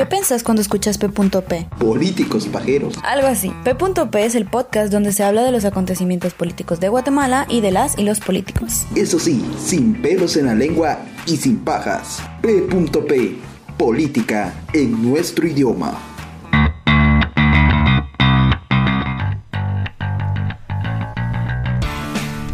¿Qué pensás cuando escuchas P.P? Políticos pajeros. Algo así. P.P es el podcast donde se habla de los acontecimientos políticos de Guatemala y de las y los políticos. Eso sí, sin pelos en la lengua y sin pajas. P.P. Política en nuestro idioma.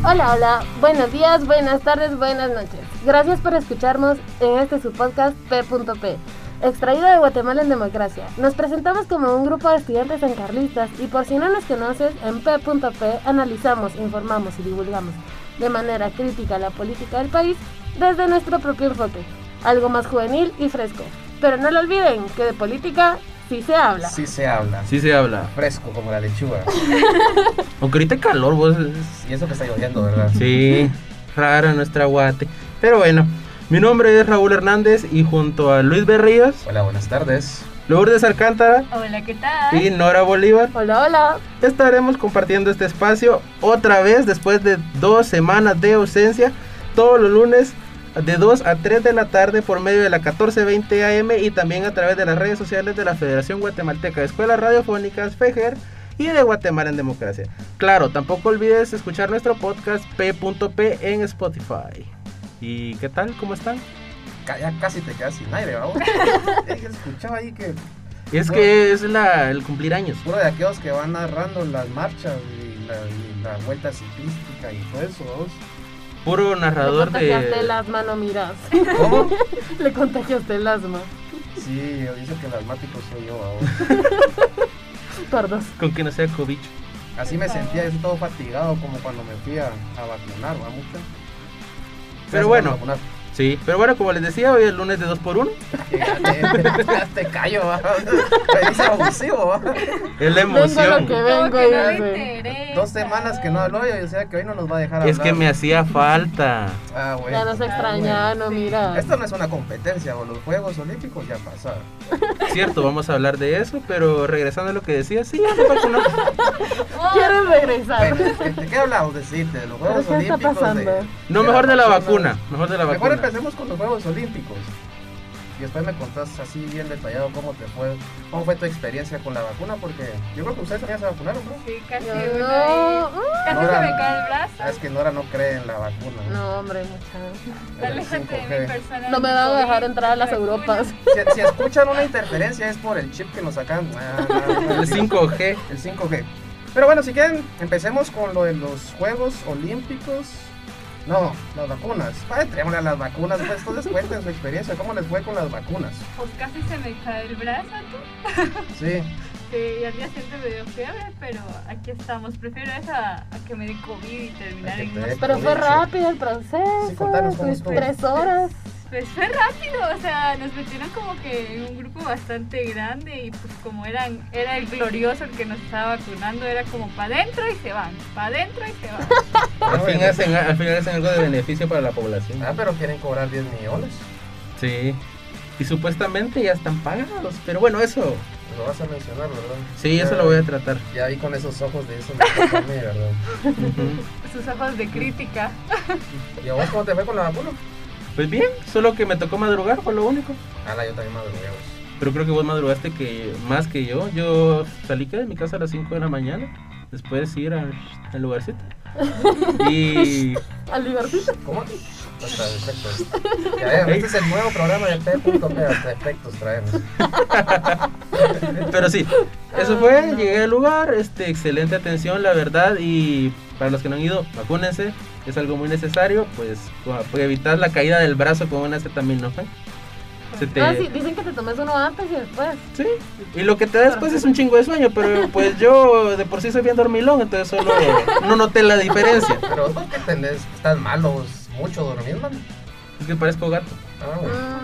Hola, hola, buenos días, buenas tardes, buenas noches. Gracias por escucharnos en este su podcast P.P. Extraído de Guatemala en Democracia. Nos presentamos como un grupo de estudiantes encarlistas y por si no nos conoces, en P.P. analizamos, informamos y divulgamos de manera crítica la política del país desde nuestro propio enfoque, algo más juvenil y fresco. Pero no lo olviden que de política sí se habla. Sí se habla. Sí se habla. Fresco como la lechuga. Aunque ahorita calor, vos. Y eso que está lloviendo, ¿verdad? Sí, rara nuestra guate. Pero bueno, mi nombre es Raúl Hernández y junto a Luis Berríos, Hola, buenas tardes. Lourdes Alcántara Hola, ¿qué tal? y Nora Bolívar Hola, hola. estaremos compartiendo este espacio otra vez después de dos semanas de ausencia, todos los lunes de 2 a 3 de la tarde por medio de la 1420 AM y también a través de las redes sociales de la Federación Guatemalteca de Escuelas Radiofónicas FEGER y de Guatemala en Democracia. Claro, tampoco olvides escuchar nuestro podcast P.P en Spotify. ¿Y qué tal? ¿Cómo están? Ya casi te quedas sin aire, vamos. Escuchaba ahí que Es que es la, el cumplir años. puro de aquellos que van narrando las marchas y la, y la vuelta ciclística y todo eso, vamos. Puro Le narrador contagiaste el de... asma, no miras. ¿Cómo? Le contagiaste el asma. Sí, dice que el asmático soy yo, vamos. Perdón. Con que no sea cobicho. Así me sentía, yo todo fatigado como cuando me fui a, a vacunar, ¿va mucho? Pero bueno. Sí, pero bueno, como les decía, hoy es lunes de 2 por 1 Ya te, ya te callo, dice abusivo. Es la Vengo lo emoción. que vengo no. Dos semanas que no habló y o sea que hoy no nos va a dejar hablar. Es que me hacía falta. Ah, bueno. Ya nos extraña, no mira. Esto no es una competencia, o los Juegos Olímpicos ya pasaron. Cierto, vamos a hablar de eso, pero regresando a lo que decía, sí, ya me vacunamos. ¿Quieres regresar? Bueno, ¿de- ¿De qué hablamos? Decirte, de los ¿Pero Juegos qué está Olímpicos. pasando? de- No, de mejor de la vacuna. vacuna. Mejor de la Mejor vacuna. Empecemos con los Juegos Olímpicos. Y después me contás así bien detallado cómo te fue, cómo fue tu experiencia con la vacuna, porque yo creo que ustedes también se vacunaron, ¿no? Sí, casi, no. casi Nora- se me cae el brazo. Ah, es que Nora no cree en la vacuna. No, hombre, mucha. El Aléjate de 5G. mi persona. No me van a dejar entrar a las Europas. Si, si escuchan una interferencia es por el chip que nos sacan. Ah, no, El 5G. El 5G. Pero bueno, si quieren, empecemos con lo de los Juegos Olímpicos. No, las vacunas. Entrémosle a las vacunas, pues entonces cuenten su experiencia, cómo les fue con las vacunas. Pues casi se me cae el brazo, tú. Sí, Sí, y al día siguiente me dio fiebre, pero aquí estamos. Prefiero eso a, que me dé COVID y terminar en. Pero fue rápido el proceso. Sí, contanos cómo pues, tres horas. Pues fue rápido, o sea, nos metieron como que en un grupo bastante grande y pues como eran, era el glorioso el que nos estaba vacunando, era como para adentro y se van, para adentro y se van. Al fin, hacen, al final hacen algo de beneficio para la población. Ah, pero quieren cobrar 10 millones. Sí. Y supuestamente ya están pagados. Pero bueno, eso. Lo vas a mencionar, ¿verdad? Sí, eso lo voy a tratar. Ya vi con esos ojos de eso me ¿verdad? Sus ojos de crítica. ¿Y a vos cómo te fue con la vacuna? Pues bien, solo que me tocó madrugar, fue lo único. Ah, la yo también madrugué. Pero creo que vos madrugaste que más que yo. Yo salí que de mi casa a las 5 de la mañana. Después ir al, al lugarcito. Y Al lugarcito. ¿Cómo? Hasta efectos. Ya este es el nuevo programa de P.P. Hasta efectos traemos. Pero sí, eso fue, llegué al lugar, este, excelente atención, la verdad, y para los que no han ido, vacúnense, es algo muy necesario, pues, para evitar la caída del brazo con una acetaminofén. Se te- Ah, sí, dicen que te tomes uno antes y después. Sí, y lo que te da después es un chingo de sueño, pero pues yo de por sí soy bien dormilón, entonces solo no noté la diferencia. Pero vos que tenés, estás malo, mucho durmiendo. Es que parezco gato. Ah, bueno.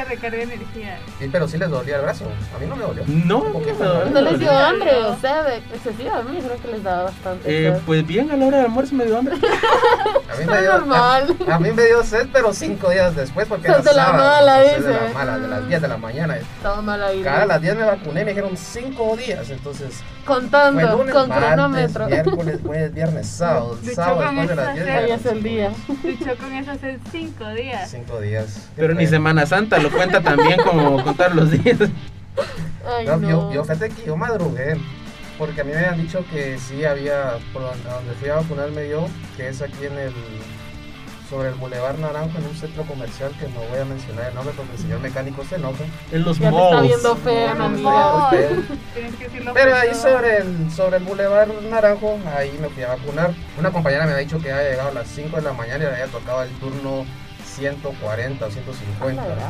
Que recargue energía. Sí, pero sí les dolía el brazo. A mí no me dolió. No, no, No les dio hambre, o sea, de. A mí dijeron que les daba bastante. Eh, pues bien, a la hora del almuerzo me dio hambre. A mí me dio, normal. A, a mí me dio sed, pero cinco días después, porque era de la sábado, mala, soy de dice. la mala, de las 10 de la mañana. Estaba mal ahí. Cada las 10 me vacuné, me dijeron cinco días. Entonces, fue Contando, lunes, con martes, cronómetro. miércoles, jueves, viernes, sábado. Sábado con después de las esa 10. sed. ya Ahí es el día. Luchó con eso hace cinco días. Cinco días. Pero ni Semana Santa lo cuenta también como contar los días. Ay, No, no. Yo, yo, fíjate que yo madrugué, porque a mí me habían dicho que sí había, por donde, fui a vacunarme yo, que es aquí en el, sobre el Boulevard Naranjo, en un centro comercial que no voy a mencionar el nombre porque el señor mecánico se enoja. En los Ya está viendo feo. No, Pero- ahí sobre el, sobre el Boulevard Naranjo, ahí me fui a vacunar. Una compañera me había dicho que había llegado a las 5 de la mañana y le había tocado el turno 140 o 150. Ah, la gran.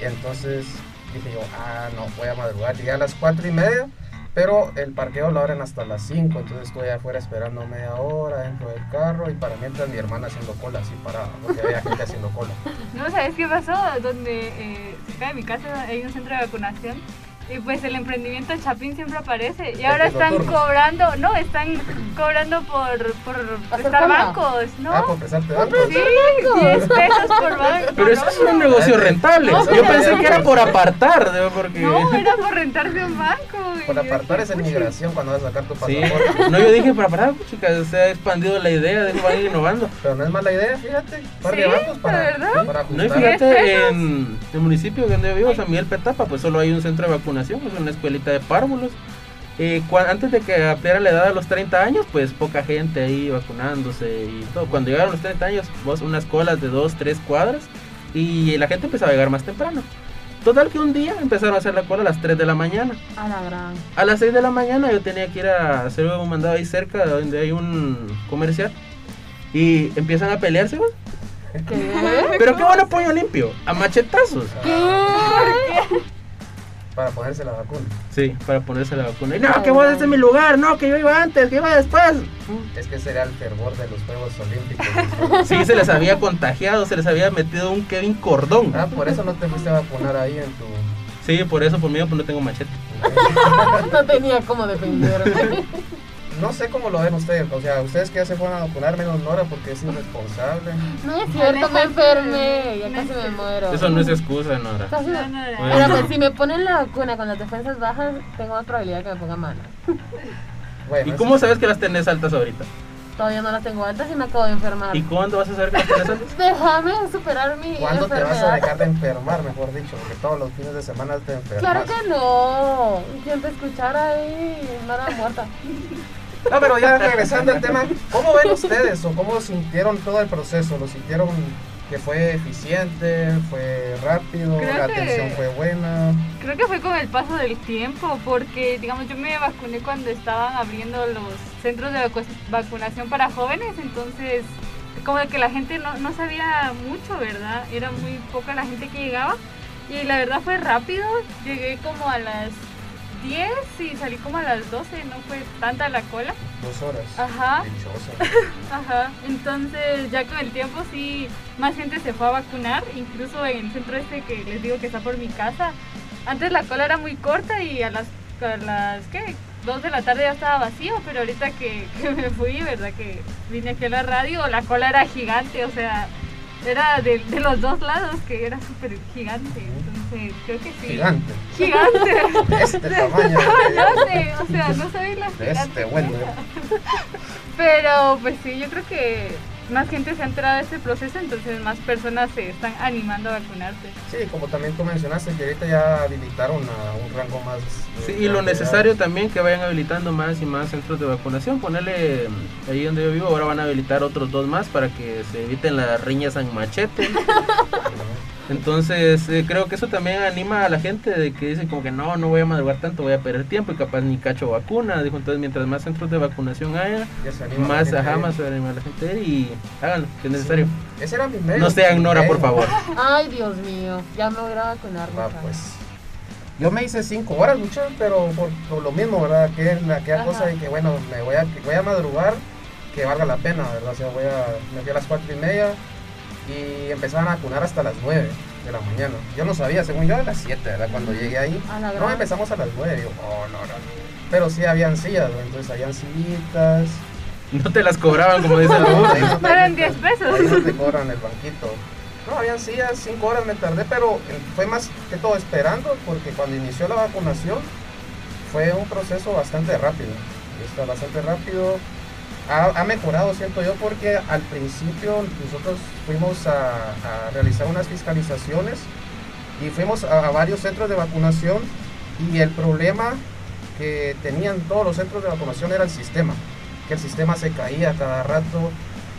Y entonces dije yo, ah, no, voy a madrugar. Llegué a las 4 y media, pero el parqueo lo abren hasta las 5, entonces estoy afuera esperando media hora dentro del carro y para mientras mi hermana haciendo cola así parada, porque había gente haciendo cola. No, ¿sabes qué pasó? Donde eh, cerca de mi casa hay un centro de vacunación y pues el emprendimiento Chapín siempre aparece y ahora están turnos. cobrando, no, están cobrando por, por ¿Hacer prestar bancos, ¿no? Ah, por prestarte bancos. Sí, 10 pesos por banco. Pero eso es un negocio rentable. No, Yo pensé que era por apartar, ¿no? porque... No, era por rentarse un banco. Por apartar es en "Puchi". inmigración cuando vas a sacar tu Sí, pasaporte. no, yo dije para parar, chicas, se ha expandido la idea, de van innovando. Pero no es mala idea, fíjate. Un par de Sí, bancos para, ¿de verdad? para No, y fíjate. en el municipio donde yo vivo, San Miguel Petapa, pues solo hay un centro de vacunación, es una escuelita de párvulos. Eh, antes de que ampliara la edad a los 30 años, pues poca gente ahí vacunándose y todo. Cuando llegaron los 30 años, vos unas colas de 2, 3 cuadras y la gente empezaba a llegar más temprano. Total que un día empezaron a hacer la cola a las 3 de la mañana. A la gran. A las 6 de la mañana yo tenía que ir a hacer un mandado ahí cerca donde hay un comercial. Y empiezan a pelearse. ¿Qué? Pero qué bueno pollo limpio, a machetazos. Para ponerse la vacuna. Sí, para ponerse la vacuna. Y no, que vos desde mi lugar, no, que yo iba antes, que iba después. Es que sería el fervor de los Juegos Olímpicos. Sí, se les había contagiado, se les había metido un Kevin Cordón. Ah, por eso no te fuiste a vacunar ahí en tu. Sí, por eso, por mí, pues no tengo machete. No tenía cómo defenderme. No sé cómo lo ven ustedes. O sea, ustedes que ya se fueron a vacunar menos Nora porque es irresponsable. No es cierto, me enfermé. Ya casi me muero. Eso no es excusa, Nora. Casi No, no, no. Pero pues si me ponen la vacuna con las defensas bajas, tengo más probabilidad de que me ponga mala. Bueno, ¿Y cómo sabes que las tenés altas ahorita? Todavía no las tengo altas y me acabo de enfermar. ¿Y cuándo vas a saber que las tenés altas? Déjame superar mi ¿Cuándo te vas a dejar de enfermar, mejor dicho? Porque todos los fines de semana te enfermas. Claro que no. Quien te escuchara ahí, Mara muerta. No, pero ya regresando al tema, ¿cómo ven ustedes o cómo sintieron todo el proceso? ¿Lo sintieron que fue eficiente, fue rápido, Creo la que- atención fue buena? Creo que fue con el paso del tiempo, porque digamos yo me vacuné cuando estaban abriendo los centros de vacu- vacunación para jóvenes, entonces como que la gente no, no sabía mucho, ¿verdad? Era muy poca la gente que llegaba y la verdad fue rápido, llegué como a las 10 y salí como a las 12, no fue tanta la cola. Dos horas. Ajá. Ajá, entonces ya con el tiempo sí, más gente se fue a vacunar, incluso en el centro este que les digo que está por mi casa. Antes la cola era muy corta y a las, a las ¿qué? 2 de la tarde ya estaba vacío, pero ahorita que, que me fui, ¿verdad? Que vine aquí a la radio, la cola era gigante, o sea, era de, de los dos lados que era súper gigante, entonces creo que sí. Gigante. Gigante. De este tamaño. no sé, o sea, no sabéis la De este bueno. Pero pues sí, yo creo que más gente se ha enterado de este proceso, entonces más personas se están animando a vacunarse. Sí, como también tú mencionaste que ahorita ya habilitaron a un rango más. de Sí, y lo necesario también que vayan habilitando más y más centros de vacunación. Ponerle mm, ahí donde yo vivo, ahora van a habilitar otros dos más para que se eviten las riñas en machete. Entonces, eh, creo que eso también anima a la gente de que dicen como que no, no voy a madrugar tanto, voy a perder tiempo y capaz ni cacho vacuna. Dijo, entonces mientras más centros de vacunación haya, anima más, ajá, más se va a animar la gente a ir y háganlo, que es necesario. Ese era mi medio. No sean Nora, por favor. Ay, Dios mío. Ya me voy a vacunar. Va, mucha. pues. Yo me hice cinco horas, mucho, pero por, por lo mismo, ¿verdad? Que es la aquella Ajá. cosa de que, bueno, me voy a, que voy a madrugar, que valga la pena, ¿verdad? O sea, voy a, me fui a las cuatro y media y empezaban a vacunar hasta las nueve de la mañana. Yo no sabía, según yo, a las siete, ¿verdad? Cuando llegué ahí. La No, empezamos a las nueve. Digo, oh, no, no. Pero sí habían sillas, ¿verdad? entonces habían sillitas. No te las cobraban como dice te- Fueron 10 pesos. Ahí no te cobran el banquito. No, habían sillas, cinco horas me tardé, pero eh, fue más que todo esperando, porque cuando inició la vacunación fue un proceso bastante rápido. Está bastante rápido. Ha, ha mejorado, siento yo, porque al principio nosotros fuimos a, a realizar unas fiscalizaciones y fuimos a, a varios centros de vacunación Y el problema que tenían todos los centros de vacunación era el sistema, que el sistema se caía cada rato,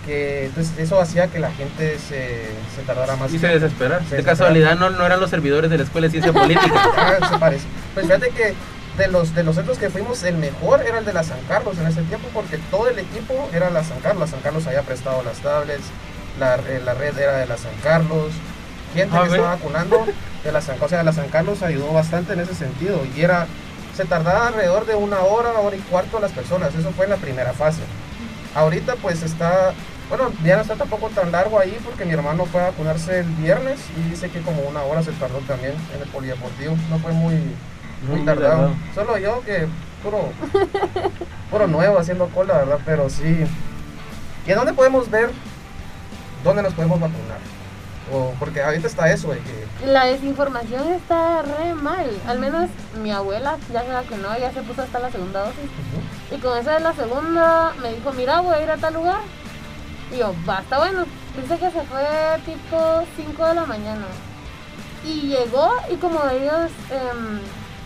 que entonces eso hacía que la gente se, se tardara más. Y se desesperara. Se De casualidad no, no eran los servidores de la Escuela de Ciencia Política. Ah, se parece. Pues fíjate que de los, de los centros que fuimos, el mejor era el de la San Carlos en ese tiempo, porque todo el equipo era la San Carlos. La San Carlos había prestado las tablets, la, eh, la red era de la San Carlos. Gente Ah, que estaba vacunando de la San, o sea, la San Carlos ayudó bastante en ese sentido. Y era, se tardaba alrededor de una hora, hora y cuarto las personas. Eso fue en la primera fase. Ahorita pues está, bueno, ya no está tampoco tan largo ahí porque mi hermano fue a vacunarse el viernes y dice que como una hora se tardó también en el polideportivo. No fue muy, muy Muy tardado. tardado. Solo yo que puro, puro nuevo haciendo cola, ¿verdad? Pero sí. ¿Y en dónde podemos ver dónde nos podemos vacunar? O, porque ahorita está eso de que La desinformación está re mal. Al menos mi abuela ya se vacunó, ya se puso hasta la segunda dosis. Y con esa de la segunda me dijo, mira, voy a ir a tal lugar. Y yo, basta, bueno. Dice que se fue tipo 5 de la mañana. Y llegó y como ellos, em,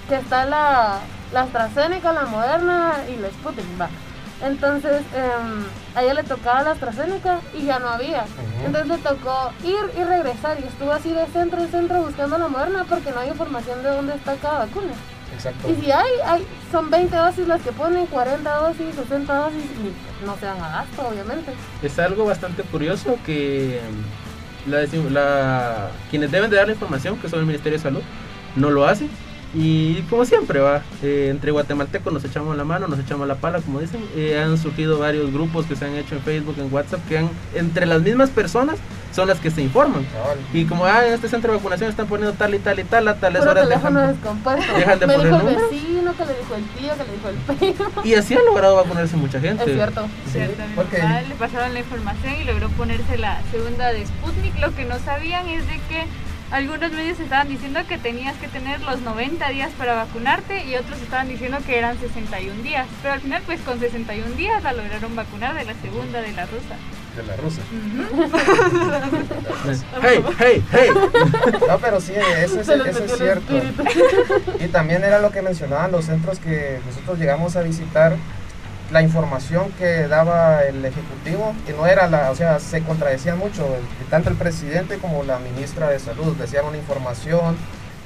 que está la, la AstraZeneca, la Moderna y la Sputnik, va. Entonces, em, a ella le tocaba la AstraZeneca y ya no había. Entonces le tocó ir y regresar y estuvo así de centro en centro buscando la Moderna porque no hay información de dónde está cada vacuna. exacto. Y si hay, hay, son 20 dosis las que ponen, 40 dosis, 60 dosis, y no se dan a gasto, obviamente. es algo bastante curioso que mm, la, la- quienes deben de dar la información, que son el Ministerio de Salud, no lo hacen. Y como siempre, va, eh, entre guatemaltecos nos echamos la mano, nos echamos la pala, como dicen. Eh, han surgido varios grupos que se han hecho en Facebook, en WhatsApp, que han, entre las mismas personas son las que se informan. Y como, ah, en este centro de vacunación están poniendo tal y tal y tal, a tales Puro horas teléfono dejan- descompuesto. dejan de Me poner dijo el número. vecino, que le dijo el tío, que le dijo el primo. Y así han logrado vacunarse mucha gente. Es cierto. Cierto, porque- papá le pasaron la información y logró ponerse la segunda de Sputnik. Lo que no sabían es de que algunos medios estaban diciendo que tenías que tener los 90 días para vacunarte y otros estaban diciendo que eran 61 días. Pero al final, pues con 61 días la lograron vacunar de la segunda de la rusa. De la rusa. Hey, hey, hey. No, pero sí, eso es, eso es cierto. Y también era lo que mencionaban los centros que nosotros llegamos a visitar, la información que daba el Ejecutivo, que no era la, o sea, se contradecían mucho, tanto el presidente como la ministra de Salud decían una información,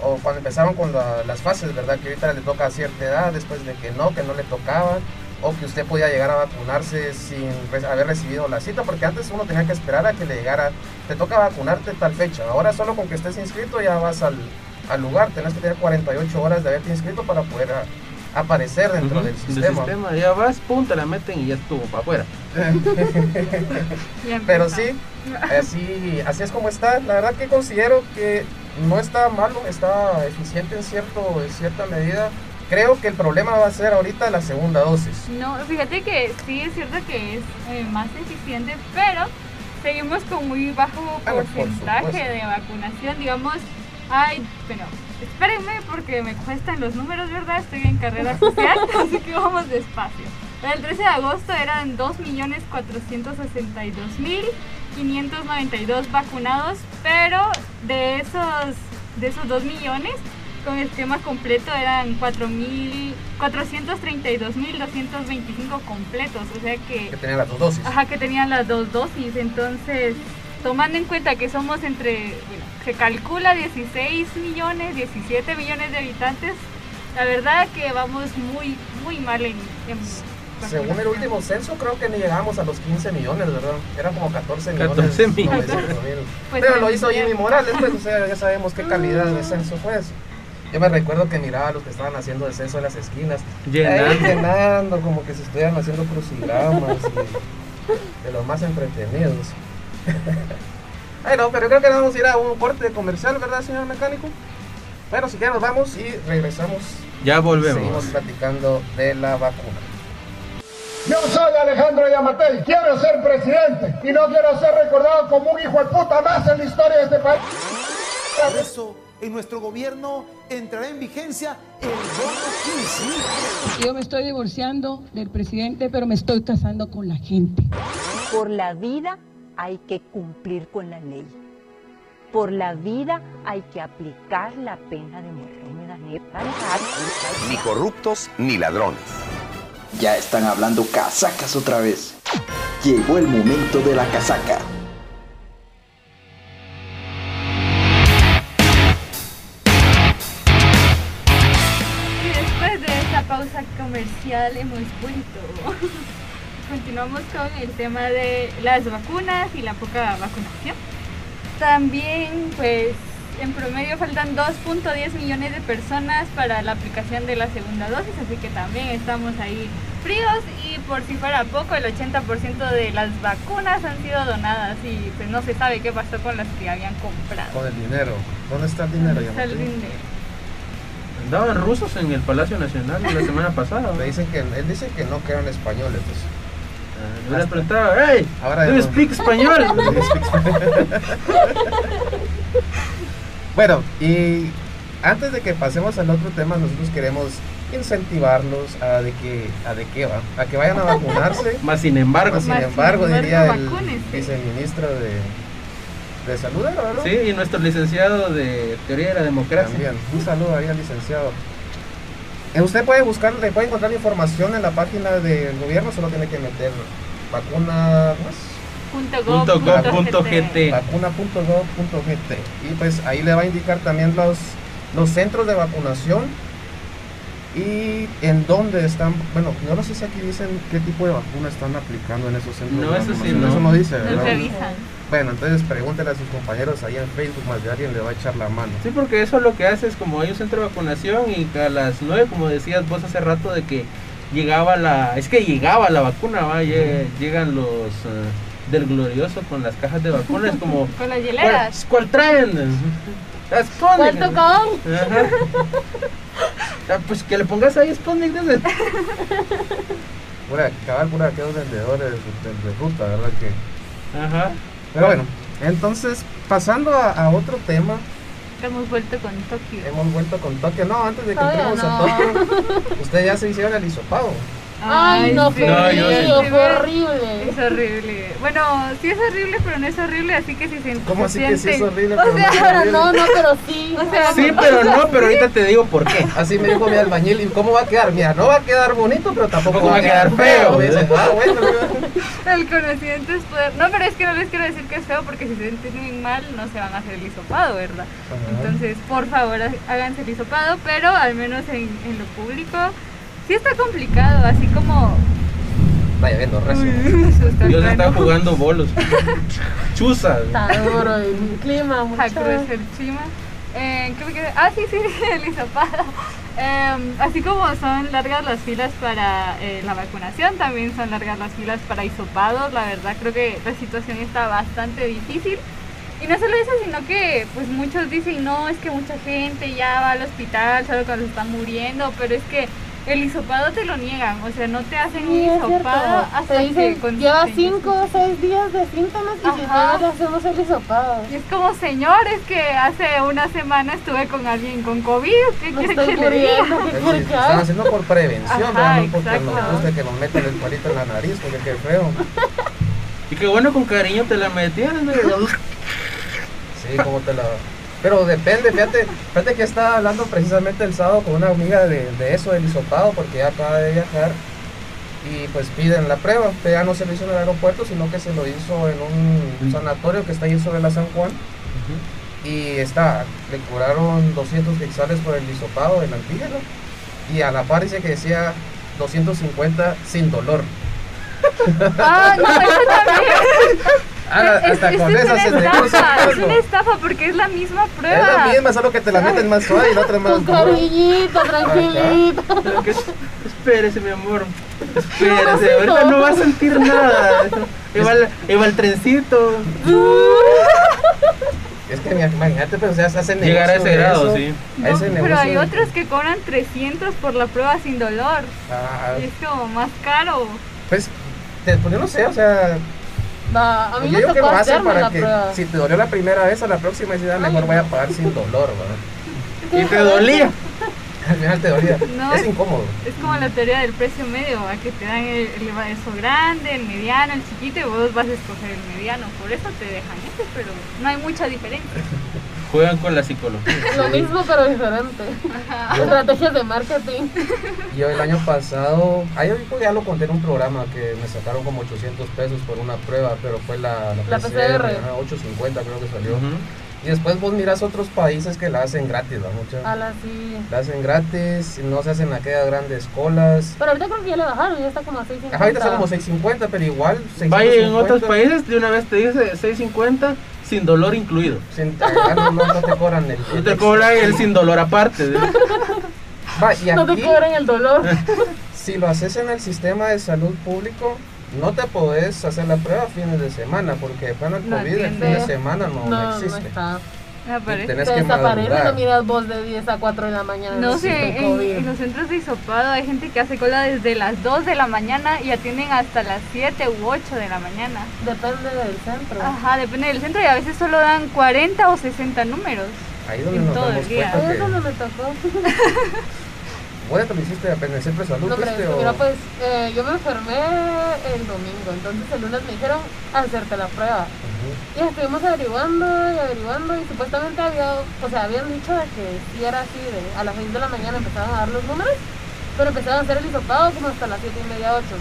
o cuando empezaron con la- las fases, ¿verdad? Que ahorita le toca a cierta edad, después de que no, que no le tocaba, o que usted podía llegar a vacunarse sin haber recibido la cita, porque antes uno tenía que esperar a que le llegara, te toca vacunarte tal fecha, ahora solo con que estés inscrito ya vas al, al lugar, tenés que tener 48 horas de haberte inscrito para poder aparecer dentro Ujú, del del sistema. sistema. Ya vas, pum, te la meten y ya estuvo para afuera. Pero sí, así, así es como está. La verdad que considero que no está malo, está eficiente en, cierto, en cierta medida. Creo que el problema va a ser ahorita la segunda dosis. No, fíjate que sí es cierto que es eh, más eficiente, pero seguimos con muy bajo Ah, por porcentaje de vacunación. Digamos, ay, pero espérenme porque me cuestan los números, ¿verdad? Estoy en carrera social, así que vamos despacio. El 13 de agosto eran 2.462.592 vacunados, pero de esos, de esos 2 millones, con esquema completo eran 4.000 432.225 completos, o sea que, Que tenían las dos dosis. ajá, que tenían las dos dosis. Entonces, tomando en cuenta que somos entre, bueno, se calcula 16 millones, 17 millones de habitantes, la verdad que vamos muy, muy mal en, en Según el último censo, creo que ni llegamos a los 15 millones, ¿verdad? Eran como 14 millones. 14 millones. 900 mil. Pues Pero lo hizo Jimmy Morales, pues, o sea, ya sabemos qué calidad de censo fue eso. Yo me recuerdo que miraba a los que estaban haciendo el censo en las esquinas, Llenando. ahí llenando, como que se estuvieran haciendo crucigramas y de los más entretenidos. Ay, no, pero creo que vamos a ir a un corte comercial, ¿verdad, señor mecánico? Bueno, si quieren nos vamos y regresamos. Ya volvemos. Seguimos platicando de la vacuna. Yo soy Alejandro Yamatei, quiero ser presidente y no quiero ser recordado como un hijo de puta más en la historia de este país. Por eso, en nuestro gobierno entrará en vigencia el bono 15. Yo me estoy divorciando del presidente, pero me estoy casando con la gente. Por la vida hay que cumplir con la ley. Por la vida hay que aplicar la pena de muerte. Ni corruptos ni ladrones. Ya están hablando casacas otra vez. Llegó el momento de la casaca. Y después de esta pausa comercial hemos vuelto. Continuamos con el tema de las vacunas y la poca vacunación. También, pues, en promedio faltan 2.10 millones de personas para la aplicación de la segunda dosis, así que también estamos ahí fríos y por si fuera poco, el 80% de las vacunas han sido donadas y pues no se sabe qué pasó con las que habían comprado. Con el dinero. ¿Dónde está el dinero? Está el dinero. Andaban rusos en el Palacio Nacional la semana pasada. Me dicen que, él dice que no que eran españoles. Pues. Le hubieras preguntado, hey, Ahora do you no. speak español? Bueno, y antes de que pasemos al otro tema, nosotros queremos incentivarlos a de que a de qué va, a que vayan a vacunarse. Más sin embargo. Más sin sin embargo, embargo, diría el viceministro de, de salud, ¿era, ¿verdad? Sí, y nuestro licenciado de Teoría de la Democracia. También. Un saludo ahí al licenciado. Eh, Usted puede buscar, le puede encontrar información en la página del gobierno, solo tiene que meter vacuna, ¿cómo es? Punto Punto gov, gov punto punto GT. GT. vacuna.gov.gt y pues ahí le va a indicar también los, los centros de vacunación y en dónde están, bueno, yo no sé si aquí dicen qué tipo de vacuna están aplicando en esos centros No, de eso sí, vacunación. no. Eso no dice, ¿verdad? revisan. Bueno, entonces pregúntele a sus compañeros ahí en Facebook, más de alguien le va a echar la mano. Sí, porque eso lo que hace es como hay un centro de vacunación y a las 9, como decías vos hace rato, de que llegaba la. Es que llegaba la vacuna, ¿va? Lle- Llegan los eh, del glorioso con las cajas de vacunas, como. Con las ¿Cuál, hieleras. cuál traen? Sputnik. ¿Cuánto con? Ajá. Ah, Pues que le pongas ahí Sputnik desde. Pura, cabal, pura aquellos vendedores de, de- de ruta, ¿verdad? Que... Ajá. Pero bueno, entonces, pasando a, a otro tema, Hemos vuelto con Tokio. hemos vuelto con Tokio. No, antes de que Todavía entremos a. Tokio, ustedes ya se hicieron el hisopado. Ay, no, sí. fue No, yo horrible, sí. fue horrible. Es horrible. Bueno, sí es horrible, pero no es horrible, así que si se ¿Cómo así que sí es horrible? O es sea, Pero no, no, pero sí. O sea, Sí, pero no, pero ahorita te digo por qué. Así me dijo mi albañil, ¿y cómo va a quedar? Mira, no va a quedar bonito, pero tampoco va a quedar feo. Ah, bueno, el conocimiento es poder. No, pero es que no les quiero decir que es feo porque si se sienten mal no se van a hacer el hisopado, ¿verdad? Ajá. Entonces, por favor, háganse el hisopado, pero al menos en, en lo público sí está complicado, así como... Vaya viendo recio. Se está Dios está jugando bolos. Chuza. Está duro el clima, muchachos. Eh. Ah, sí, sí, el hisopado. Eh, así como son largas las filas para eh, la vacunación, también son largas las filas para hisopados. La verdad, creo que la situación está bastante difícil. Y no solo eso, sino que pues muchos dicen, no, es que mucha gente ya va al hospital solo cuando se están muriendo, pero es que el hisopado te lo niegan, o sea, no te hacen Sí, un hisopado hasta Te dicen, que lleva te- 5 o 6 días de síntomas y si Ajá. no le hacemos el hisopado. Y es como, señor, es que hace una semana estuve con alguien con COVID. ¿Qué quiere estoy que le diga? muriendo, ¿qué Es quiere decir, que Están haciendo por prevención, Ajá, no porque exacto. nos guste que nos metan el palito en la nariz, porque qué feo. Y qué bueno con cariño te la metían. ¿no? Sí, como te la... Pero depende, fíjate, fíjate que estaba hablando precisamente el sábado con una amiga de, de eso, del hisopado, porque ella acaba de viajar y pues piden la prueba. Pero ya no se lo hizo en el aeropuerto, sino que se lo hizo en un sanatorio que está ahí sobre la San Juan. Y está, le cobraron 200 quetzales por el hisopado, el antígeno. Y a la par dice que decía 250 sin dolor. Ah, no, eso también. Ah, Es- hasta es- con es esa una estafa, cruza es una estafa porque es la misma Es prueba. la misma, solo que te la meten más suave y la otra más Con cariñito, tranquilito. Pero que- Espérese, mi amor. Espérese. Ahorita no va a sentir nada. Iba el, trencito. Es que mi- imagínate, pero o sea, se hacen Llegar a ese grado, eso, sí. a ese No, pero hay otros que cobran 300 por la prueba sin dolor. Ah, Y es como más caro. pues, te- pues yo no sé, o sea, Va, a mí yo me digo que tocó lo hacen hacerme para la que prueba. si te dolió la primera vez, a la próxima decida mejor voy a pagar sin dolor, ¿verdad? Y te dolía. Al final te dolía. No, es es- incómodo. Es como la teoría del precio medio, a que te dan el, el eso grande, el mediano, el chiquito y vos vas a escoger el mediano. Por eso te dejan ese, pero no hay mucha diferencia. Juegan con la psicología. Lo mismo pero diferente. Estrategias de marketing. Yo el año pasado, ahí ya lo conté en un programa que me sacaron como 800 pesos por una prueba, pero fue la, La PCR. ajá, 850 creo que salió. Ujú. Y después vos miras otros países que la hacen gratis, la mucha. A la sí. La hacen gratis, no se hacen aquellas grandes colas. Pero ahorita creo que ya le bajaron, ya está como a 650. Ajá, ahorita son como 650, pero igual 650. Vaya en otros países, de una vez te dice 650 sin dolor incluido. Sin, ah, no, no, no te cobran el. Y te cobran el sin dolor aparte. ¿sí? Va, y No te cobran el dolor. si lo haces en el sistema de salud público, no te podés hacer la prueba fines de semana, porque plano el No COVID el fin de semana no, no No, no existe. está. Me parece. Tenés Te que desaparece, no miras vos de 10 a 4 de la mañana. No sé, el en, en los centros de hisopado hay gente que hace cola desde las 2 de la mañana y atienden hasta las 7 u 8 de la mañana. Depende del centro. Ajá, depende del centro y a veces solo dan 40 o 60 números. Ahí donde En nos todo el damos día. cuenta Ahí es donde me tocó. Ya te lo hiciste en el centro de salud, No, pero o- mira, pues eh, yo me enfermé el domingo, entonces el lunes me dijeron hacerte la prueba. Y estuvimos averiguando y averiguando y supuestamente había, o sea, habían dicho de que si era así, de a las 6 de la mañana empezaban a dar los números, pero empezaban a hacer el hisopado como hasta las 7 y media, 8.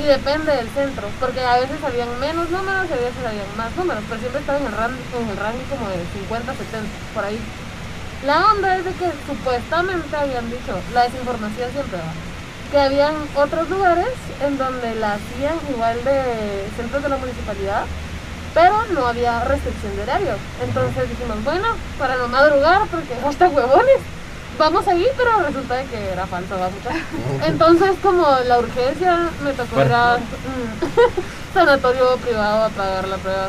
Y depende del centro, porque a veces habían menos números y a veces habían más números, pero siempre estaba en el rango, en el rango como de 50, 70, por ahí. La onda es de que supuestamente habían dicho, la desinformación siempre va, que habían otros lugares en donde la hacían igual de centros de la municipalidad, pero no había restricción de horario. Entonces dijimos, bueno, para no madrugar, porque hasta huevones, vamos a ir, pero resulta de que era falso, ¿va, muchacha? Entonces, como la urgencia, me tocó ir a mm, sanatorio privado a pagar la prueba.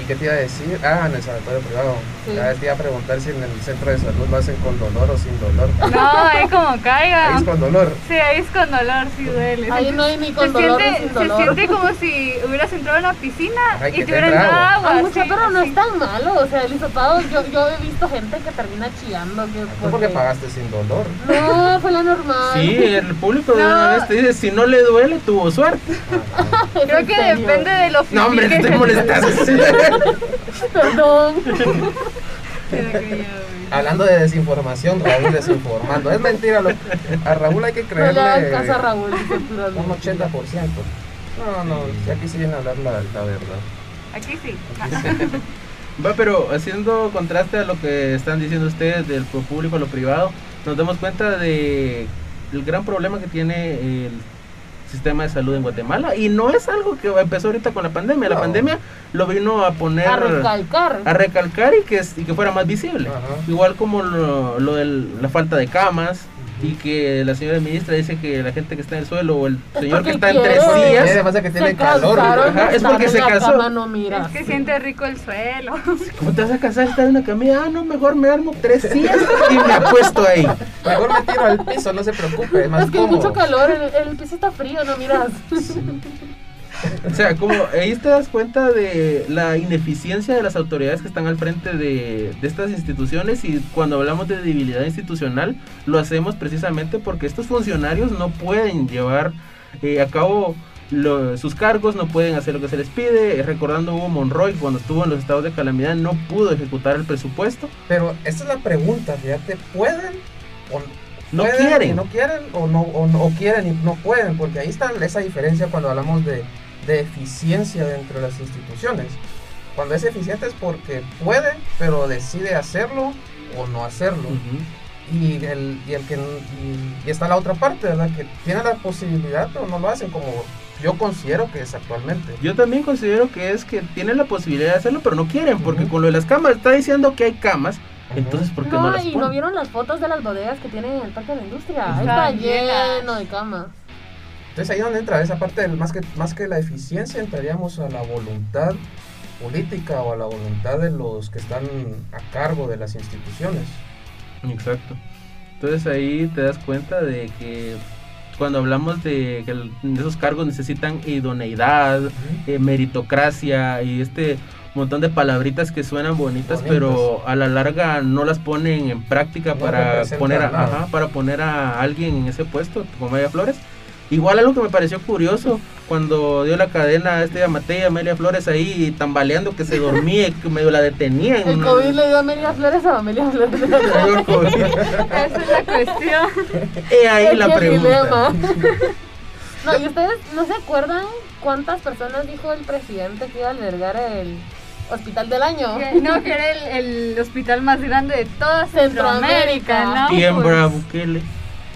¿Y qué te iba a decir? Ah, en el sanatorio privado. Sí. Ya te iba a preguntar si en el centro de salud lo hacen con dolor o sin dolor. No, ahí como caiga. Ahí es con dolor. Sí, ahí es con dolor, sí duele. Ahí no hay ni con se dolor siente, sin dolor. Se siente como si hubieras entrado en una piscina Ay, y te hubieran dado agua. sí, pero no es tan malo, o sea, el hisopado, yo, yo he visto gente que termina chillando. Que ¿Tú por qué porque- pagaste sin dolor? No, fue la normal. Sí, el público de No. una vez te dice, si no le duele, tuvo suerte. ¿Es Creo que serio? depende de lo No, hombre, te molestando. Perdón. Hablando de desinformación, Raúl desinformando. Es mentira, lo- a Raúl hay que No creerle caso a Raúl, dice pura un 80%. No, no, aquí sí viene a hablar la, la verdad. Aquí sí. Va, pero haciendo contraste a lo que están diciendo ustedes del público a lo privado, nos damos cuenta de el gran problema que tiene el sistema de salud en Guatemala y no es algo que empezó ahorita con la pandemia, la pandemia lo vino a poner A recalcar. a recalcar y que, es- y que fuera más visible. Ajá. Igual como lo, lo de la falta de camas y que la señora ministra dice que la gente que está en el suelo o el señor que está en tres sillas, además de que tiene calor. Ajá, es porque se casó. cama, no mira. Es que siente rico el suelo. ¿cómo te vas a casar estar en una camilla? Ah, no, mejor me armo tres sillas y me apuesto ahí. Mejor me tiro al piso, no se preocupe, es más Es que hay mucho calor, el, el piso está frío, no miras. O sea, como ahí te das cuenta de la ineficiencia de las autoridades que están al frente de, de estas instituciones y cuando hablamos de debilidad institucional lo hacemos precisamente porque estos funcionarios no pueden llevar eh, a cabo lo- sus cargos, no pueden hacer lo que se les pide. Recordando Hugo Monroy cuando estuvo en los estados de calamidad no pudo ejecutar el presupuesto. Pero esa es la pregunta, fíjate, ¿pueden o No pueden quieren. y no quieren o no o, no- o quieren y no pueden? Porque ahí está esa diferencia cuando hablamos de, de eficiencia dentro de las instituciones. Cuando es eficiente es porque puede, pero decide hacerlo o no hacerlo. Y el, y el que y, y está la otra parte, ¿verdad? Que tiene la posibilidad, pero no lo hacen como yo considero que es actualmente. Yo también considero que es que tienen la posibilidad de hacerlo, pero no quieren, porque con lo de las camas está diciendo que hay camas, entonces ¿por qué no, No, las y ponen? no vieron las fotos de las bodegas que tienen en el Parque de la Industria. Está lleno de camas. Entonces ahí donde entra esa parte del más que más que la eficiencia entraríamos a la voluntad política o a la voluntad de los que están a cargo de las instituciones. Exacto. Entonces ahí te das cuenta de que cuando hablamos de que esos cargos necesitan idoneidad, eh, meritocracia y este montón de palabritas que suenan bonitas, Bonitas. pero a la larga no las ponen en práctica No para poner a, ajá, para poner a alguien en ese puesto, como Maya Flores, Igual algo que me pareció curioso, cuando dio la cadena a este Amatei y Amelia Flores ahí tambaleando que se dormía y que medio la detenían. El COVID le dio a Amelia Flores o a Amelia Flores. Esa es la cuestión. He ahí Es la pregunta. No, ¿y ustedes no se acuerdan cuántas personas dijo el presidente que iba a albergar el hospital del año? Que- No, que era el, el hospital más grande de toda Centroamérica, Centroamérica. ¿no? Tiembra, Pues, Bukele.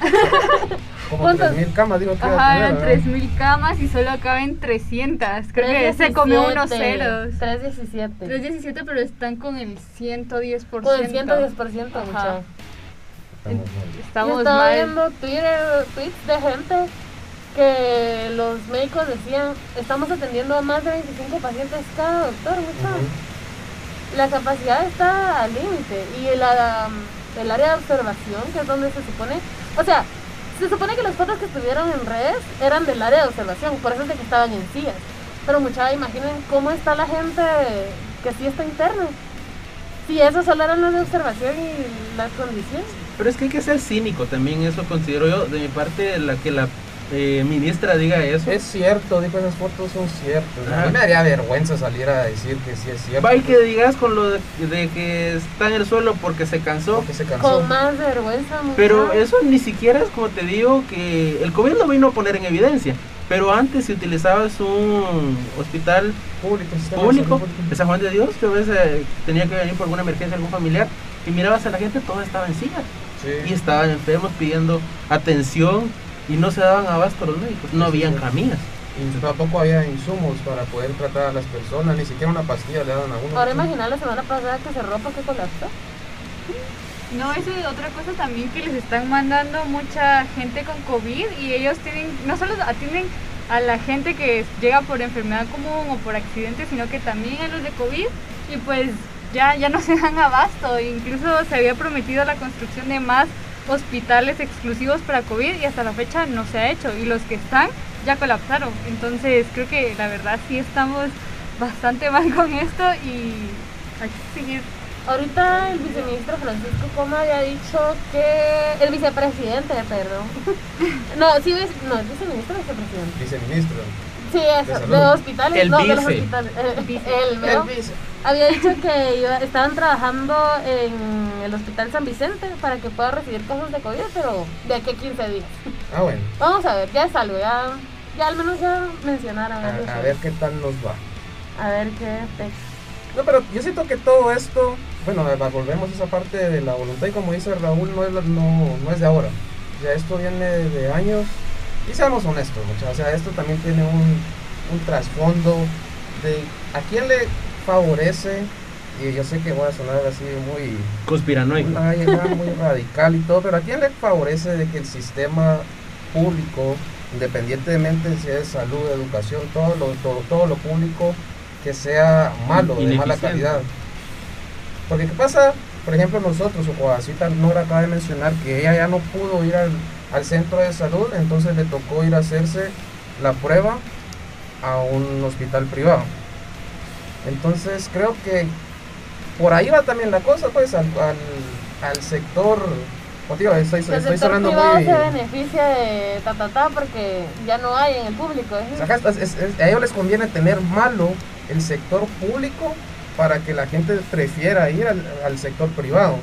Como ¿Cuántas? 3.000 camas, digo que iba a Ajá, eran ¿verdad? 3.000 camas y solo caben 300. Creo que se comió unos ceros. 317. 317, pero están con el 110%. Con el 110%, Ajá. mucha. Estamos mal. Yo Estamos estaba mal. viendo Twitter, tweets de gente que los médicos decían, estamos atendiendo a más de 25 pacientes cada doctor, mucha. La capacidad está al límite y la, um, el área de observación, que es donde se supone, o sea, se supone que las fotos que estuvieron en redes eran del área de observación, por eso es de que estaban en sillas. Pero mucha, imaginen cómo está la gente que sí está interna. Si eso solo eran las de observación y las condiciones. Pero es que hay que ser cínico también, eso considero yo. De mi parte, la que la eh, ministra diga eso. Es cierto, dijo esas fotos son ciertas. A mí me daría vergüenza salir a decir que sí es cierto. Va y que digas con lo de, de que está en el suelo porque se cansó. Porque se cansó. Con más vergüenza, mucha. Pero eso ni siquiera es como te digo que el COVID lo vino a poner en evidencia. Pero antes si utilizabas un hospital Público, público, de San Juan de Dios, yo a veces eh, tenía que venir por alguna emergencia, algún familiar, y mirabas a la gente, toda estaba en silla. Y Sí. estaban enfermos pidiendo atención y no se daban abasto los médicos. No habían sí. caminas. Y tampoco había insumos para poder tratar a las personas, ni siquiera una pastilla le daban a uno. Ahora imagina la semana pasada que cerró porque colapsó. No, eso es otra cosa también que les están mandando mucha gente con COVID y ellos tienen, no solo atienden a la gente que llega por enfermedad común o por accidente, sino que también a los de COVID y pues ya, ya no se dan abasto. Incluso se había prometido la construcción de más hospitales exclusivos para COVID y hasta la fecha no se ha hecho y los que están ya colapsaron. Entonces creo que la verdad sí estamos bastante mal con esto y hay que seguir Ahorita el viceministro Francisco Coma había dicho que. El vicepresidente, perdón. No, sí, vice- no, el viceministro o vicepresidente. Viceministro. Sí, eso, de hospitales, El no, de los hospitales. El el mero. El vice. Había dicho que iba- estaban trabajando en el hospital San Vicente para que pueda recibir casos de COVID, pero de aquí a 15 días. Ah, bueno. Vamos a ver, ya es algo, ya, ya al menos ya mencionaron A, algo a sobre- ver qué tal nos va. a ver qué No, pero yo siento que todo esto, bueno, volvemos a esa parte de la voluntad y como dice Raúl, no es, la- no, no es de ahora. Ya esto viene de años y seamos honestos, muchachos. O sea, esto también tiene un, un trasfondo de a quién le favorece, y yo sé que voy a sonar así muy, Conspiranoico. Muy radical y todo, pero ¿a quién le favorece de que el sistema público, independientemente si es salud, educación, todo lo, todo, todo lo público, que sea malo, de mala calidad? Porque ¿qué pasa? Por ejemplo, nosotros, o Joacita Nora acaba de mencionar que ella ya no pudo ir al, al centro de salud, entonces le tocó ir a hacerse la prueba a un hospital privado. Entonces creo que por ahí va también la cosa, pues, al, al, al sector. digo, estoy, El estoy sector privado muy. se beneficia de ta ta ta porque ya no hay en el público. ¿eh? o sea, acá es- es- es- a ellos les conviene tener malo el sector público para que la gente prefiera ir al, al sector privado.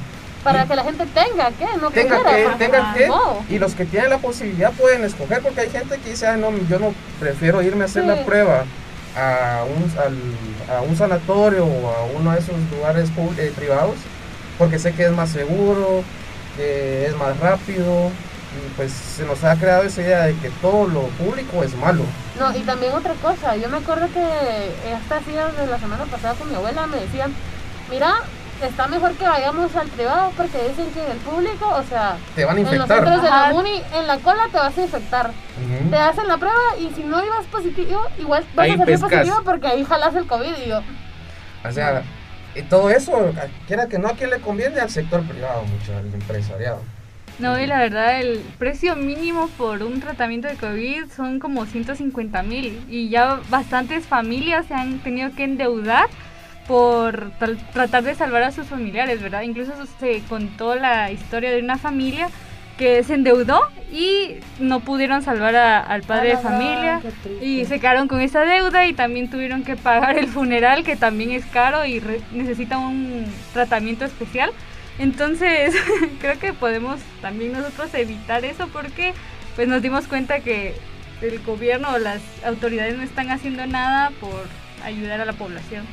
Para que la gente tenga que, no Tenga quiera, que, tenga que, no. y los que tienen la posibilidad pueden escoger, porque hay gente que dice, "Ah, no, yo no prefiero irme a hacer Sí. la prueba a un, al- a un sanatorio o a uno de esos lugares eh, privados, porque sé que es más seguro, que es más rápido, y pues se nos ha creado esa idea de que todo lo público es malo. No, y también otra cosa, yo me acuerdo que estas días de la semana pasada con mi abuela me decían, mira, está mejor que vayamos al privado porque dicen que en el público, o sea, Te van a en los infectar. centros de la. MUNI, en la cola te vas a infectar. Te hacen la prueba y si no ibas positivo, igual vas Ahí a salir pescas. positivo porque ahí jalas el COVID y yo, O sea, y todo eso, quiera que no, ¿a quién le conviene? Al sector privado, mucho, al empresariado. No, y la verdad, el precio mínimo por un tratamiento de COVID son como 150 mil y ya bastantes familias se han tenido que endeudar por tal- tratar de salvar a sus familiares, ¿verdad? Incluso se contó la historia de una familia que se endeudó y no pudieron salvar a- al padre de Ah, la familia y se quedaron con esa deuda y también tuvieron que pagar el funeral que también es caro y necesita un tratamiento especial. Entonces creo que podemos también nosotros evitar eso porque pues nos dimos cuenta que el gobierno o las autoridades no están haciendo nada por ayudar a la población.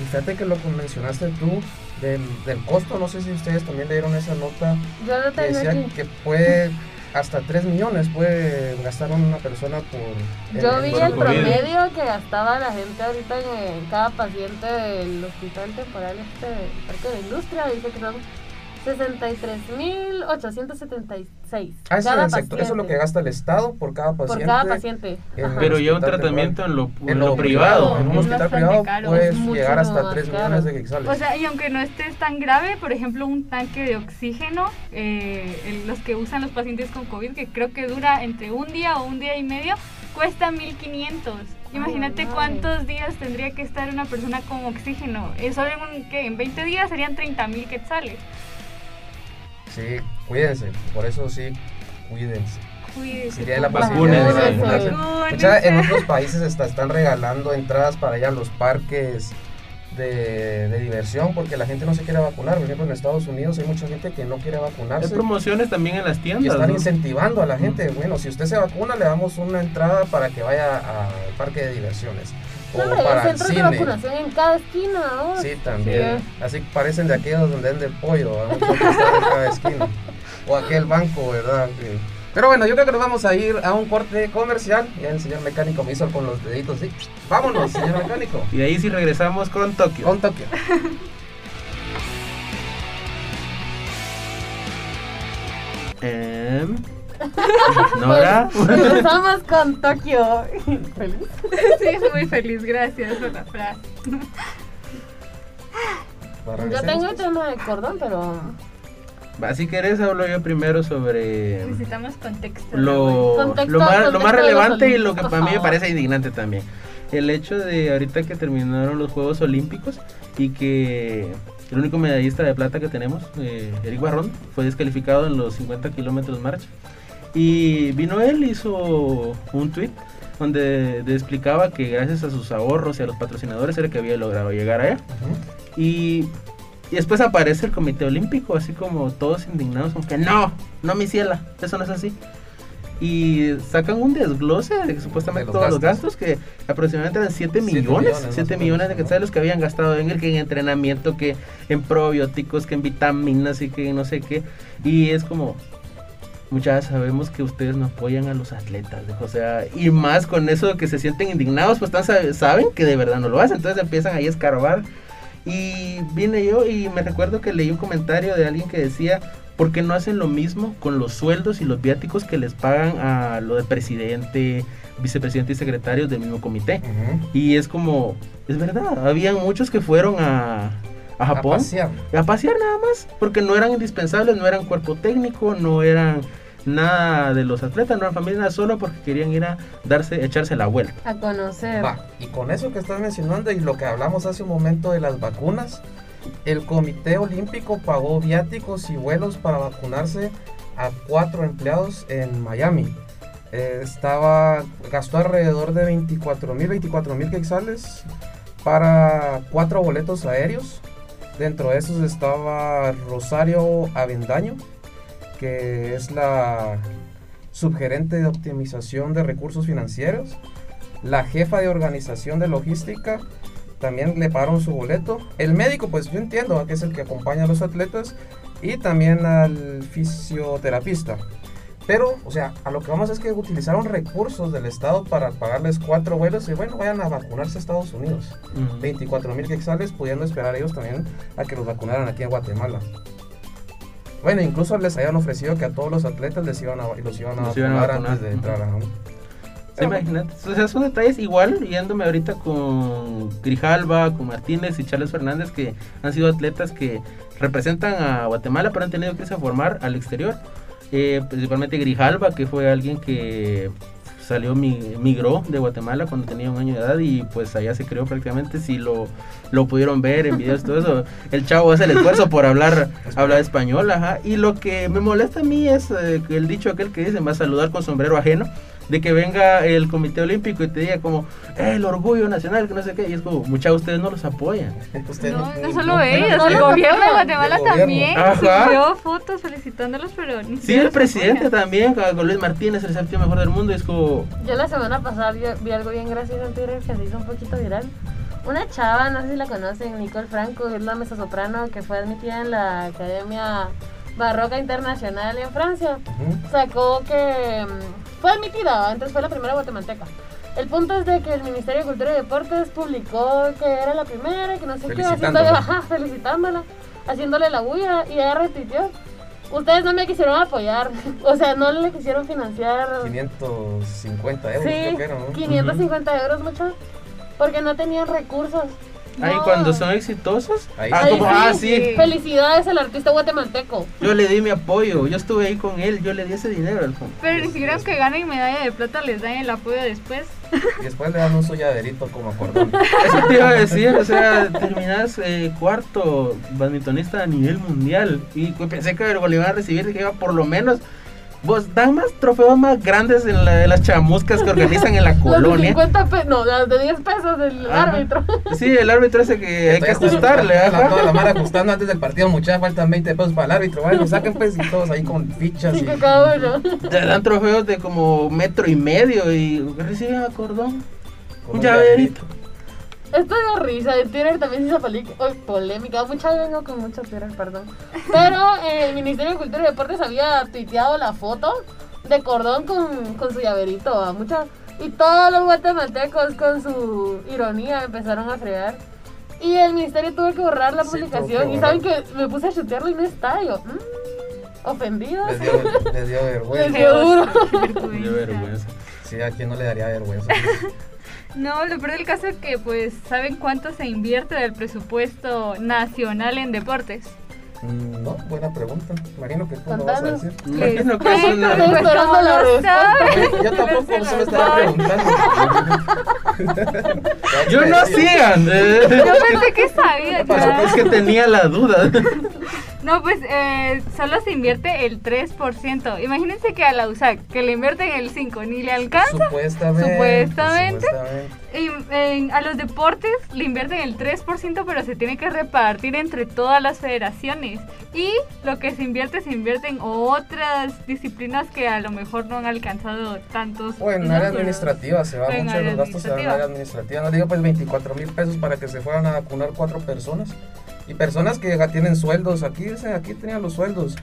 Y fíjate que lo que mencionaste tú del, del costo, no sé si ustedes también leyeron esa nota Yo lo que tengo decía aquí. que puede hasta 3 millones puede gastar una persona por... Yo vi por el COVID. promedio que gastaba la gente ahorita en, en cada paciente del hospital temporal este del Parque de la Industria. Dice que son 63.876. Ah, ese, cada es sector- eso es lo que gasta el Estado por cada Por paciente. cada paciente. Pero ya un tratamiento en lo, en lo privado. En un hospital privado caro, puedes llegar hasta más 3 caro. millones de quetzales. O sea, y aunque no estés tan grave, por ejemplo, un tanque de oxígeno, eh, los que usan los pacientes con COVID, que creo que dura entre un día o un día y medio, cuesta 1500. Imagínate cuántos días tendría que estar una persona con oxígeno. Eh, solo en, un- ¿qué? en 20 días serían 30 mil quetzales. Sí, cuídense. Por eso sí, cuídense. Cuídese. Sería la de Vacúnense. vacunarse. Mucha- en otros países hasta están regalando entradas para allá a los parques de, de diversión porque la gente no se quiere vacunar. Por ejemplo, en Estados Unidos hay mucha gente que no quiere Hay vacunarse promociones también en las y tiendas. están ¿no? incentivando a la gente. Bueno, si usted se vacuna, le damos una entrada para que vaya al parque de diversiones. O No, hombre, hay para el cine. vacunación en cada esquina, ¿no? Sí, también. Así parecen de aquellos donde venden pollo, en cada esquina. O aquel banco, ¿verdad? Que- Pero bueno, yo creo que nos vamos a ir a un corte comercial. Ya el señor mecánico me hizo con los deditos, ¿sí? Vámonos, señor mecánico. Y ahí sí regresamos con Tokio. Con Tokio. Em, Nora. Empezamos con Tokio. Feliz. Sí, muy feliz, gracias por la frase. Yo tengo el tema de cordón, pero Va, si querés hablo yo primero sobre Necesitamos contexto. lo, Contexto- lo más, lo relevante y lo que para mí me parece indignante también. El hecho de ahorita que terminaron los Juegos Olímpicos y que el único medallista de plata que tenemos, eh, Eric Barrón, fue descalificado en los 50 kilómetros marcha. Y vino él, hizo un tweet donde de- explicaba que gracias a sus ahorros y a los patrocinadores era que había logrado llegar allá. Y, y después aparece el Comité Olímpico, así como todos indignados, como que no, no mi ciela, eso no es así. Y sacan un desglose de supuestamente De los todos los gastos. que aproximadamente eran 7 Siete millones, millones, 7 más o millones de menos, ¿no? quetzales que habían gastado en el que en entrenamiento, que en probióticos, que en vitaminas y que no sé qué. Y es como, muchas sabemos que ustedes no apoyan a los atletas, o sea, y más con eso que se sienten indignados, pues tan sabe- saben que de verdad no lo hacen, entonces empiezan ahí a escarbar. Y vine yo y me recuerdo que leí un comentario de alguien que decía, ¿por qué no hacen lo mismo con los sueldos y los viáticos que les pagan a lo de presidente, vicepresidente y secretarios del mismo comité? Ujú. Y es como, es verdad, habían muchos que fueron a, a Japón A pasear. a pasear nada más, porque no eran indispensables, no eran cuerpo técnico, no eran nada de los atletas, no eran familia, nada, solo porque querían ir a darse, echarse la vuelta. a conocer. Va, y con eso que estás mencionando y lo que hablamos hace un momento de las vacunas, el Comité Olímpico pagó viáticos y vuelos para vacunarse a cuatro empleados en Miami. Eh, estaba, gastó alrededor de 24 mil, 24 mil quetzales para cuatro boletos aéreos. Dentro de esos estaba Rosario Avendaño, que es la subgerente de optimización de recursos financieros. La jefa de organización de logística también le pagaron su boleto. El médico, pues yo entiendo que es el que acompaña a los atletas. Y también al fisioterapista. Pero, o sea, a lo que vamos es que utilizaron recursos del Estado para pagarles cuatro vuelos y bueno, vayan a vacunarse a Estados Unidos. 24 mil quetzales, pudiendo esperar ellos también a que los vacunaran aquí en Guatemala. Bueno, incluso les habían ofrecido que a todos los atletas les iban a, los iban a, Los iban a vacunar, vacunar. antes de entrar a... Sí, imagínate. O sea, son detalles igual, yéndome ahorita con Grijalva, con Martínez y Charles Fernández, que han sido atletas que representan a Guatemala, pero han tenido que irse a formar al exterior. Eh, principalmente Grijalva, que fue alguien que salió, mi, migró de Guatemala cuando tenía un año de edad y pues allá se creó prácticamente, si lo, lo pudieron ver en videos, todo eso, el chavo hace el esfuerzo por hablar, hablar español, ajá, y lo que me molesta a mí es eh, el dicho aquel que dice, va a saludar con sombrero ajeno, de que venga el Comité Olímpico y te diga como, "Eh, el orgullo nacional, que no sé qué, y es como, mucha ustedes no los apoyan. No, no solo ellos, el gobierno de Guatemala también Ajá. subió fotos felicitándolos, pero ni Sí, el presidente apoyan. también, con Luis Martínez, el séptimo mejor del mundo, y es como, Yo la semana pasada vi, vi algo bien gracioso en Twitter que se hizo un poquito viral. Una chava, no sé si la conocen, Nicole Franco, es la mezzosoprano que fue admitida en la Academia Barroca Internacional en Francia. Sacó que fue admitida, entonces fue la primera guatemalteca. El punto es de que el Ministerio de Cultura y Deportes publicó que era la primera, que no sé qué, haciéndole, ajá, felicitándola, haciéndole la bulla y ella repitió. Ustedes no me quisieron apoyar, o sea, no le quisieron financiar 550 euros, Sí, creo que era, ¿no? 550 euros mucho. Porque no tenían recursos. Ahí No. cuando son exitosos, Ahí ah, como, ah, sí, Felicidades al artista guatemalteco. yo le di mi apoyo, yo estuve ahí con él, yo le di ese dinero al fondo. Pero ni siquiera que ganen medalla de plata les dan el apoyo después. Y después le dan un su llaverito como acordón. Eso te iba a decir, o sea, terminas eh, cuarto badmintonista a nivel mundial. Y pues, pensé que lo iban a recibir, dije, "Ah, por lo menos, vos dan más trofeos más grandes en, la- en las chamuscas que organizan en la Los de colonia. 50 pesos, no, las de 10 pesos del Ajá. árbitro. Sí, el árbitro ese que hay que ajustarle, Toda la, ajá. toda la mara ajustando antes del partido, muchachos, faltan 20 pesos para el árbitro. Bueno, saquen pues y todos ahí con fichas. Cinco Y, cada uno. Dan trofeos de como metro y medio y reciben acordón. con Un llaverito. Esto dio risa, en Twitter también se hizo uy, polémica, mucha vengo con mucho Twitter, perdón. Pero eh, el Ministerio de Cultura y Deportes había tuiteado la foto de cordón con, con su llaverito, a mucha, y todos los guatemaltecos con su ironía empezaron a fregar. Y el ministerio tuvo que borrar la Sí, publicación. Y saben que me puse a chutearlo y no está. Y yo, mm, ofendidos. Les dio, les dio Les vergüenza. dio vergüenza. Sí, a quien no le daría vergüenza. No, lo peor del caso es que, pues, ¿saben cuánto se invierte del presupuesto nacional en deportes? Mm, No, buena pregunta. Imagino que tú lo vas a decir. Imagino que es Bueno, una... Estoy esperando como la no respuesta. Yo tampoco se eso me estaba preguntando. Yo no eh. Yo pensé que sabía. Es que tenía la duda. No, pues eh, solo se invierte el 3%. Imagínense que a la USAC, que le invierten el 5%, ni le alcanza. Supuestamente. Supuestamente. Y, en- a los deportes le invierten el 3%, pero se tiene que repartir entre todas las federaciones. Y lo que se invierte, se invierte en otras disciplinas que a lo mejor no han alcanzado tantos. O en área administrativa, se va mucho de los gastos se van en área administrativa. No digo pues 24 mil pesos para que se fueran a vacunar cuatro personas. Y personas que tienen sueldos, aquí aquí tenían los sueldos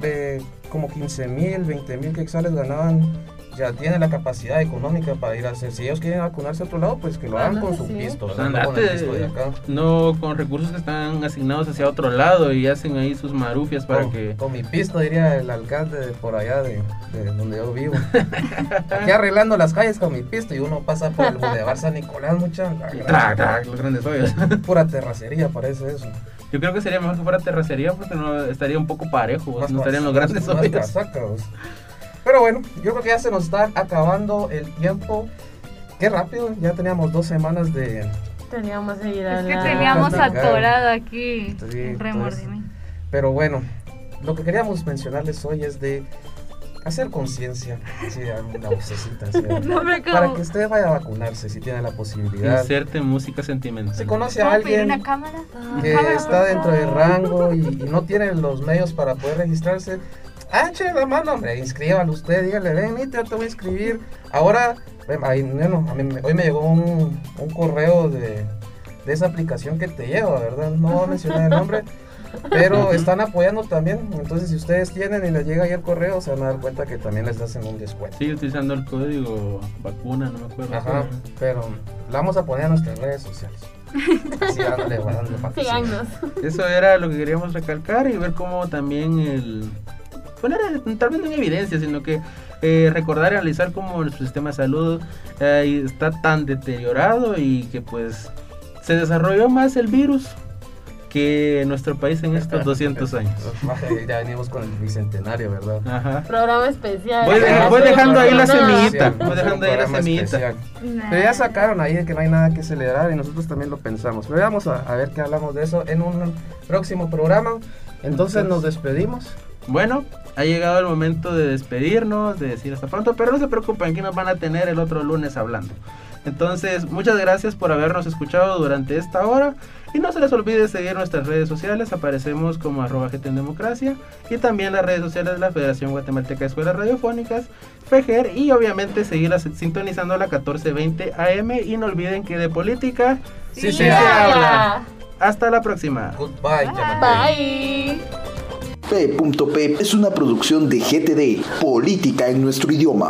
de como 15 mil, 20 mil quetzales ganaban. Ya tienen la capacidad económica para ir a hacer. Si ellos quieren vacunarse a otro lado, pues que lo hagan con su pisto, no con el andate, pisto de acá. no con recursos que están asignados hacia otro lado y hacen ahí sus marufias para con, que... con mi pisto, diría el alcalde de por allá de, de donde yo vivo. Aquí arreglando las calles con mi pisto y uno pasa por el Boulevard San Nicolás, mucha. Trac, trac, los grandes hoyos. Pura terracería, parece eso. Yo creo que sería mejor que fuera terracería porque no estaría un poco parejo, Más no estarían los más- grandes más hoyos. Pero bueno, yo creo que ya se nos está acabando el tiempo. Qué rápido, ya teníamos dos semanas de. Teníamos que ir Es a que la- teníamos atorado aquí Sí. Pero bueno, lo que queríamos mencionarles hoy es de hacer conciencia. Sí, una vocecita. así, No me para que usted vaya a vacunarse si tiene la posibilidad. Inserte música sentimental. Si conoce a ¿Puedo pedir alguien una cámara? que Cámara, está dentro del rango y, y no tiene los medios para poder registrarse, eche la mano, hombre, inscríbalo usted, dígale, ven, Nita, te voy a inscribir. Ahora, bueno, a mí hoy me llegó un, un correo de, de esa aplicación que te lleva, ¿verdad? No voy a mencionar el nombre. Pero están apoyando también, entonces si ustedes tienen y les llega ahí el correo, se van a dar cuenta que también les hacen un descuento. Sigue utilizando el código vacuna, no me acuerdo. Ajá, pero la vamos a poner en nuestras redes sociales. Así dándole, dándole. Síganos. Eso era lo que queríamos recalcar y ver cómo también el poner tal vez no en evidencia, sino que eh, recordar y analizar cómo nuestro sistema de salud eh, está tan deteriorado y que pues se desarrolló más el virus que nuestro país en estos 200 años. ya venimos con el bicentenario, ¿verdad? Ajá. Programa especial. Voy, deja- voy dejando ahí la semillita. Voy dejando ahí la semillita. Pero ya sacaron ahí de que no hay nada que celebrar y nosotros también lo pensamos. Pero vamos a, a ver qué hablamos de eso en un próximo programa. Entonces nos despedimos. Bueno, ha llegado el momento de despedirnos, de decir hasta pronto, pero no se preocupen, que nos van a tener el otro lunes hablando. Entonces, muchas gracias por habernos escuchado durante esta hora. Y no se les olvide seguir nuestras redes sociales, aparecemos como arroba Democracia y también las redes sociales de la Federación Guatemalteca de Escuelas Radiofónicas, FEGER, y obviamente seguirlas sintonizando a la 1420 AM y no olviden que de política Sí sí se se habla. habla. Hasta la próxima. Goodbye. Bye. P.P es una producción de GTD, Política en nuestro idioma.